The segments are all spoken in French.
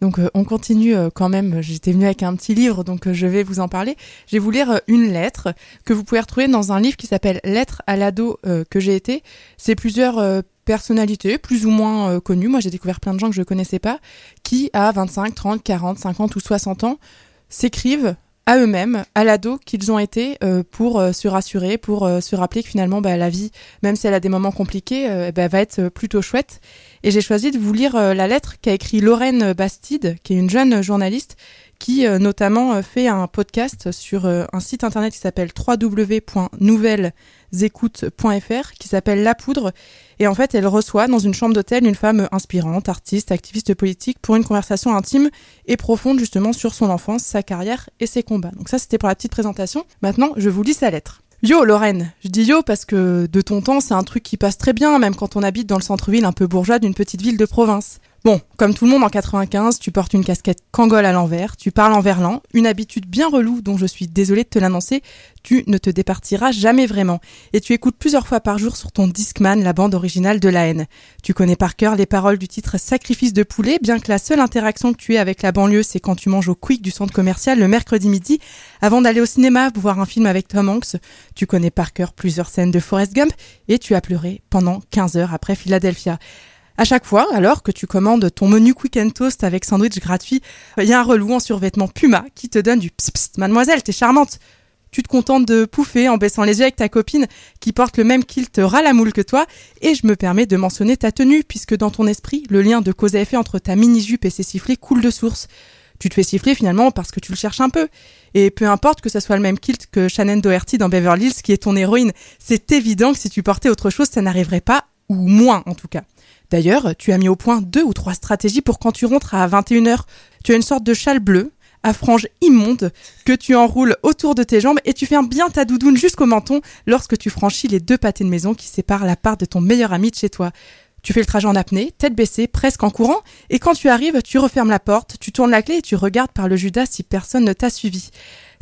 Donc euh, on continue euh, quand même, j'étais venue avec un petit livre, donc euh, je vais vous en parler. Je vais vous lire une lettre que vous pouvez retrouver dans un livre qui s'appelle Lettre à l'ado que j'ai été. C'est plusieurs personnalités, plus ou moins connues, moi j'ai découvert plein de gens que je ne connaissais pas, qui à 25, 30, 40, 50 ou 60 ans s'écrivent à eux-mêmes, à l'ado qu'ils ont été pour se rassurer, pour se rappeler que finalement bah, la vie, même si elle a des moments compliqués, bah, va être plutôt chouette. Et j'ai choisi de vous lire euh, la lettre qu'a écrit Lorraine Bastide, qui est une jeune journaliste qui euh, notamment euh, fait un podcast sur un site internet qui s'appelle www.nouvellesécoutes.fr qui s'appelle La Poudre. Et en fait, elle reçoit dans une chambre d'hôtel une femme inspirante, artiste, activiste politique pour une conversation intime et profonde justement sur son enfance, sa carrière et ses combats. Donc ça, c'était pour la petite présentation. Maintenant, je vous lis sa lettre. Yo Lorraine, je dis yo parce que de ton temps c'est un truc qui passe très bien même quand on habite dans le centre-ville un peu bourgeois d'une petite ville de province. Bon, comme tout le monde en 95, tu portes une casquette Kangol à l'envers, tu parles en verlan, une habitude bien relou dont je suis désolée de te l'annoncer, tu ne te départiras jamais vraiment. Et tu écoutes plusieurs fois par jour sur ton Discman la bande originale de la haine. Tu connais par cœur les paroles du titre Sacrifice de poulet, bien que la seule interaction que tu aies avec la banlieue, c'est quand tu manges au quick du centre commercial le mercredi midi, avant d'aller au cinéma voir un film avec Tom Hanks. Tu connais par cœur plusieurs scènes de Forrest Gump, et tu as pleuré pendant 15 heures après Philadelphia. À chaque fois, alors que tu commandes ton menu Quick and Toast avec sandwich gratuit, il y a un relou en survêtement Puma qui te donne du psst, mademoiselle, t'es charmante. Tu te contentes de pouffer en baissant les yeux avec ta copine qui porte le même kilt ras la moule que toi et je me permets de mentionner ta tenue puisque dans ton esprit, le lien de cause à effet entre ta mini-jupe et ses sifflets coule de source. Tu te fais siffler finalement parce que tu le cherches un peu. Et peu importe que ce soit le même kilt que Shannon Doherty dans Beverly Hills qui est ton héroïne, c'est évident que si tu portais autre chose, ça n'arriverait pas, ou moins en tout cas. D'ailleurs, tu as mis au point deux ou trois stratégies pour quand tu rentres à 21h. Tu as une sorte de châle bleu à franges immonde que tu enroules autour de tes jambes et tu fermes bien ta doudoune jusqu'au menton lorsque tu franchis les deux pâtés de maison qui séparent la part de ton meilleur ami de chez toi. Tu fais le trajet en apnée, tête baissée, presque en courant, et quand tu arrives, tu refermes la porte, tu tournes la clé et tu regardes par le Judas si personne ne t'a suivi.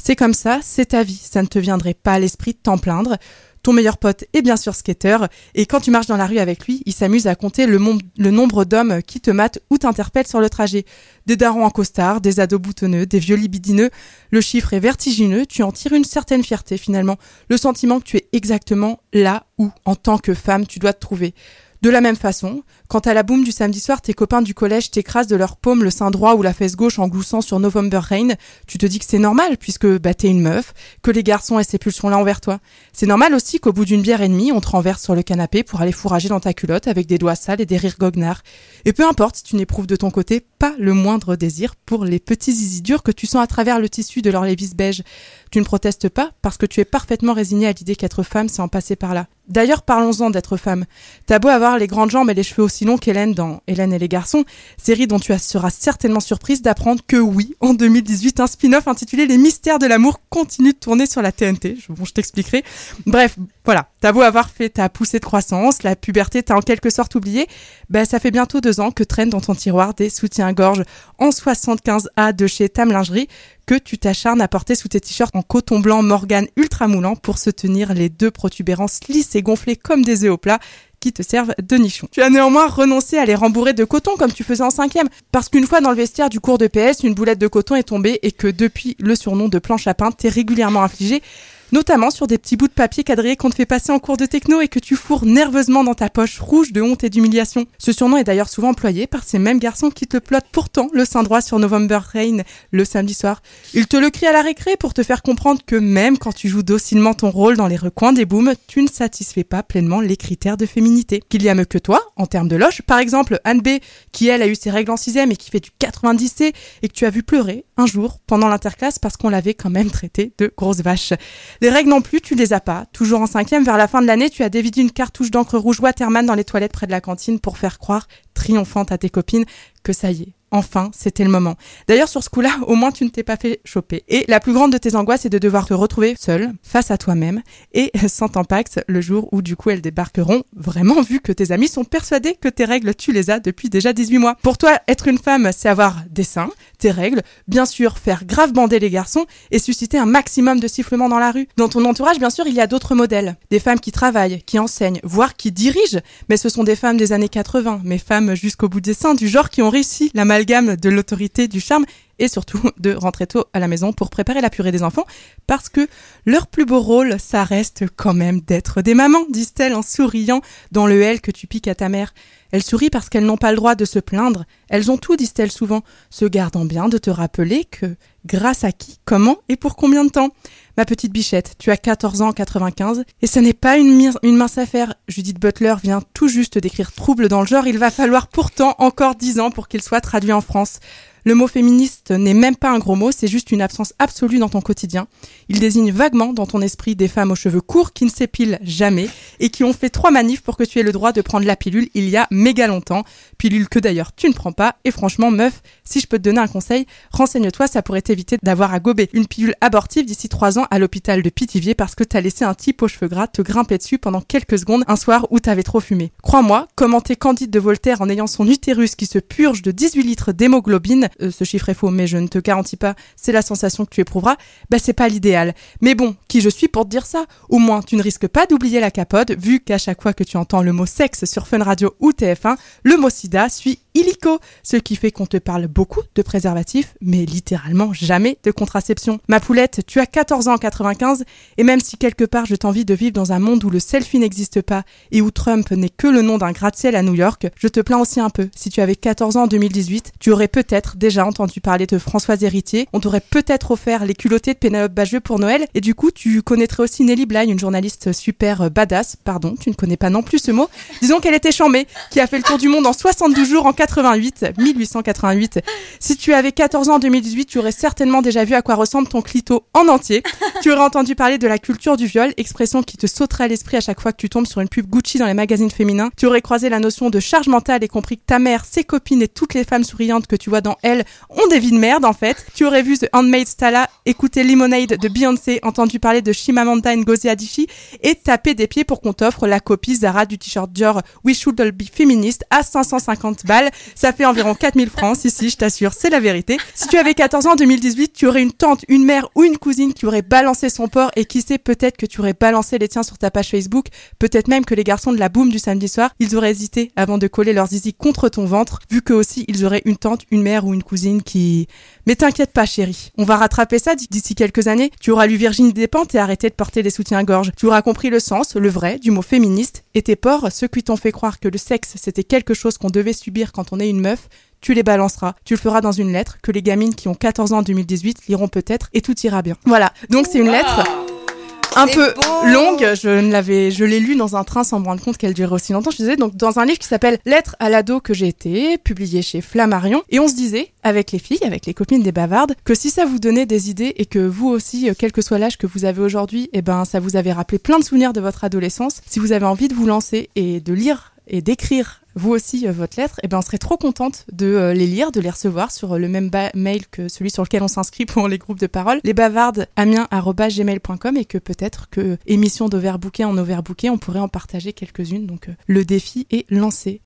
C'est comme ça, c'est ta vie, ça ne te viendrait pas à l'esprit de t'en plaindre. Ton meilleur pote est bien sûr skater, et quand tu marches dans la rue avec lui, il s'amuse à compter le, nombre d'hommes qui te matent ou t'interpellent sur le trajet. Des darons en costard, des ados boutonneux, des vieux libidineux. Le chiffre est vertigineux, tu en tires une certaine fierté finalement, le sentiment que tu es exactement là où, en tant que femme, tu dois te trouver. De la même façon, quand à la boum du samedi soir, tes copains du collège t'écrasent de leur paume le sein droit ou la fesse gauche en gloussant sur November Rain, tu te dis que c'est normal puisque bah, t'es une meuf, que les garçons aient ces pulsions-là envers toi. C'est normal aussi qu'au bout d'une bière et demie, on te renverse sur le canapé pour aller fourrager dans ta culotte avec des doigts sales et des rires goguenards. Et peu importe si tu n'éprouves de ton côté pas le moindre désir pour les petits zizi durs que tu sens à travers le tissu de leur lévis beige. Tu ne protestes pas parce que tu es parfaitement résigné à l'idée qu'être femme, c'est en passer par là. D'ailleurs, parlons-en d'être femme. T'as beau avoir les grandes jambes et les cheveux aussi longs qu'Hélène dans Hélène et les garçons, série dont tu seras certainement surprise d'apprendre que oui, en 2018, un spin-off intitulé Les mystères de l'amour continue de tourner sur la TNT. Bon, je t'expliquerai. Bref, voilà. T'as beau avoir fait ta poussée de croissance, la puberté t'a en quelque sorte oublié, ben ça fait bientôt deux ans que traînent dans ton tiroir des soutiens-gorge en 75A de chez Tam Lingerie que tu t'acharnes à porter sous tes t-shirts en coton blanc Morgan ultra moulant pour se tenir les deux protubérances lisses et gonflées comme des œufs au plat qui te servent de nichon. Tu as néanmoins renoncé à les rembourrer de coton comme tu faisais en cinquième, parce qu'une fois dans le vestiaire du cours de PS, une boulette de coton est tombée et que depuis le surnom de planche à pain t'es régulièrement infligé notamment sur des petits bouts de papier quadrillés qu'on te fait passer en cours de techno et que tu fourres nerveusement dans ta poche rouge de honte et d'humiliation. Ce surnom est d'ailleurs souvent employé par ces mêmes garçons qui te plotent pourtant le sein droit sur November Rain le samedi soir. Ils te le crient à la récré pour te faire comprendre que même quand tu joues docilement ton rôle dans les recoins des booms, tu ne satisfais pas pleinement les critères de féminité. Qu'il y a mieux que toi, en termes de loge, par exemple Anne B, qui elle a eu ses règles en sixième et qui fait du 90C et que tu as vu pleurer un jour pendant l'interclasse parce qu'on l'avait quand même traité de grosse vache. Les règles non plus, tu les as pas. Toujours en cinquième, vers la fin de l'année, tu as dévidé une cartouche d'encre rouge Waterman dans les toilettes près de la cantine pour faire croire, triomphante à tes copines, que ça y est, Enfin, c'était le moment. D'ailleurs, sur ce coup-là, au moins tu ne t'es pas fait choper. Et la plus grande de tes angoisses est de devoir te retrouver seule, face à toi-même, et sans tampax, le jour où du coup elles débarqueront, vraiment vu que tes amis sont persuadés que tes règles, tu les as depuis déjà 18 mois. Pour toi, être une femme, c'est avoir des seins, tes règles, bien sûr faire grave bander les garçons et susciter un maximum de sifflements dans la rue. Dans ton entourage, bien sûr, il y a d'autres modèles. Des femmes qui travaillent, qui enseignent, voire qui dirigent, mais ce sont des femmes des années 80, mais femmes jusqu'au bout des seins, du genre qui ont réussi la maladie de l'autorité, du charme et surtout de rentrer tôt à la maison pour préparer la purée des enfants parce que leur plus beau rôle, ça reste quand même d'être des mamans, disent-elles en souriant dans le L que tu piques à ta mère. Elles sourient parce qu'elles n'ont pas le droit de se plaindre. Elles ont tout, disent-elles souvent, se gardant bien de te rappeler que grâce à qui, comment et pour combien de temps. Ma petite bichette, tu as 14 ans en 95 et ce n'est pas une, une mince affaire. Judith Butler vient tout juste d'écrire Trouble dans le genre, il va falloir pourtant encore 10 ans pour qu'il soit traduit en France. Le mot féministe n'est même pas un gros mot, c'est juste une absence absolue dans ton quotidien. Il désigne vaguement dans ton esprit des femmes aux cheveux courts qui ne s'épilent jamais et qui ont fait trois manifs pour que tu aies le droit de prendre la pilule il y a méga longtemps. Pilule que d'ailleurs tu ne prends pas. Et franchement, meuf, si je peux te donner un conseil, renseigne-toi, ça pourrait t'éviter d'avoir à gober une pilule abortive d'ici trois ans à l'hôpital de Pithiviers parce que t'as laissé un type aux cheveux gras te grimper dessus pendant quelques secondes un soir où t'avais trop fumé. Crois-moi, commenter Candide de Voltaire en ayant son utérus qui se purge de 18 litres d'hémoglobine, euh, ce chiffre est faux, mais je ne te garantis pas, c'est la sensation que tu éprouveras, bah c'est pas l'idéal. Mais bon, qui je suis pour te dire ça? Au moins, tu ne risques pas d'oublier la capote, vu qu'à chaque fois que tu entends le mot sexe sur Fun Radio ou TF1, le mot sida suit illico, ce qui fait qu'on te parle beaucoup de préservatifs, mais littéralement jamais de contraception. Ma poulette, tu as 14 ans en 95, et même si quelque part je t'envie de vivre dans un monde où le selfie n'existe pas et où Trump n'est que le nom d'un gratte-ciel à New York, je te plains aussi un peu. Si tu avais 14 ans en 2018, tu aurais peut-être déjà entendu parler de Françoise Héritier, on t'aurait peut-être offert les culottés de Pénélope Bageux pour Noël, et du coup tu connaîtrais aussi Nelly Bly, une journaliste super badass, pardon, tu ne connais pas non plus ce mot, disons qu'elle était chambée, qui a fait le tour du monde en 72 jours en 88, 1888. Si tu avais 14 ans en 2018, tu aurais certainement déjà vu à quoi ressemble ton clito en entier. Tu aurais entendu parler de la culture du viol, expression qui te sauterait à l'esprit à chaque fois que tu tombes sur une pub Gucci dans les magazines féminins. Tu aurais croisé la notion de charge mentale et compris que ta mère, ses copines et toutes les femmes souriantes que tu vois dans elle ont des vies de merde en fait. Tu aurais vu The Handmaid's Stala, écouté Lemonade de Beyoncé, entendu parler de Shimamanda Ngozi Adichie et taper des pieds pour qu'on t'offre la copie Zara du t-shirt Dior We Should All Be Feminist à 550 balles. Ça fait environ 4000 francs, si si, je t'assure, c'est la vérité. Si tu avais 14 ans en 2018, tu aurais une tante, une mère ou une cousine qui aurait balancé son porc et qui sait peut-être que tu aurais balancé les tiens sur ta page Facebook, peut-être même que les garçons de la boum du samedi soir, ils auraient hésité avant de coller leurs zizi contre ton ventre, vu que aussi ils auraient une tante, une mère ou une cousine qui... Mais t'inquiète pas chérie, on va rattraper ça d'ici quelques années. Tu auras lu Virginie Despentes et arrêté de porter des soutiens-gorge. Tu auras compris le sens, le vrai, du mot féministe, et tes porcs, ceux qui t'ont fait croire que le sexe c'était quelque chose qu'on devait subir quand on est une meuf, tu les balanceras. Tu le feras dans une lettre que les gamines qui ont 14 ans en 2018 liront peut-être et tout ira bien. Voilà. Donc c'est une lettre un peu longue. Je ne l'avais, je l'ai lu dans un train sans me rendre compte qu'elle durait aussi longtemps. Je disais donc dans un livre qui s'appelle Lettre à l'ado que j'ai été, publié chez Flammarion. Et on se disait avec les filles, avec les copines des bavardes, que si ça vous donnait des idées et que vous aussi, euh, quel que soit l'âge que vous avez aujourd'hui, eh ben ça vous avait rappelé plein de souvenirs de votre adolescence. Si vous avez envie de vous lancer et de lire et d'écrire vous aussi euh, votre lettre, et eh ben on serait trop contente de euh, les lire, de les recevoir sur euh, le même mail que celui sur lequel on s'inscrit pour les groupes de parole, lesbavardes@amiens@gmail.com et que peut-être que émission d'overbooké en overbooké, on pourrait en partager quelques-unes. Donc le défi est lancé.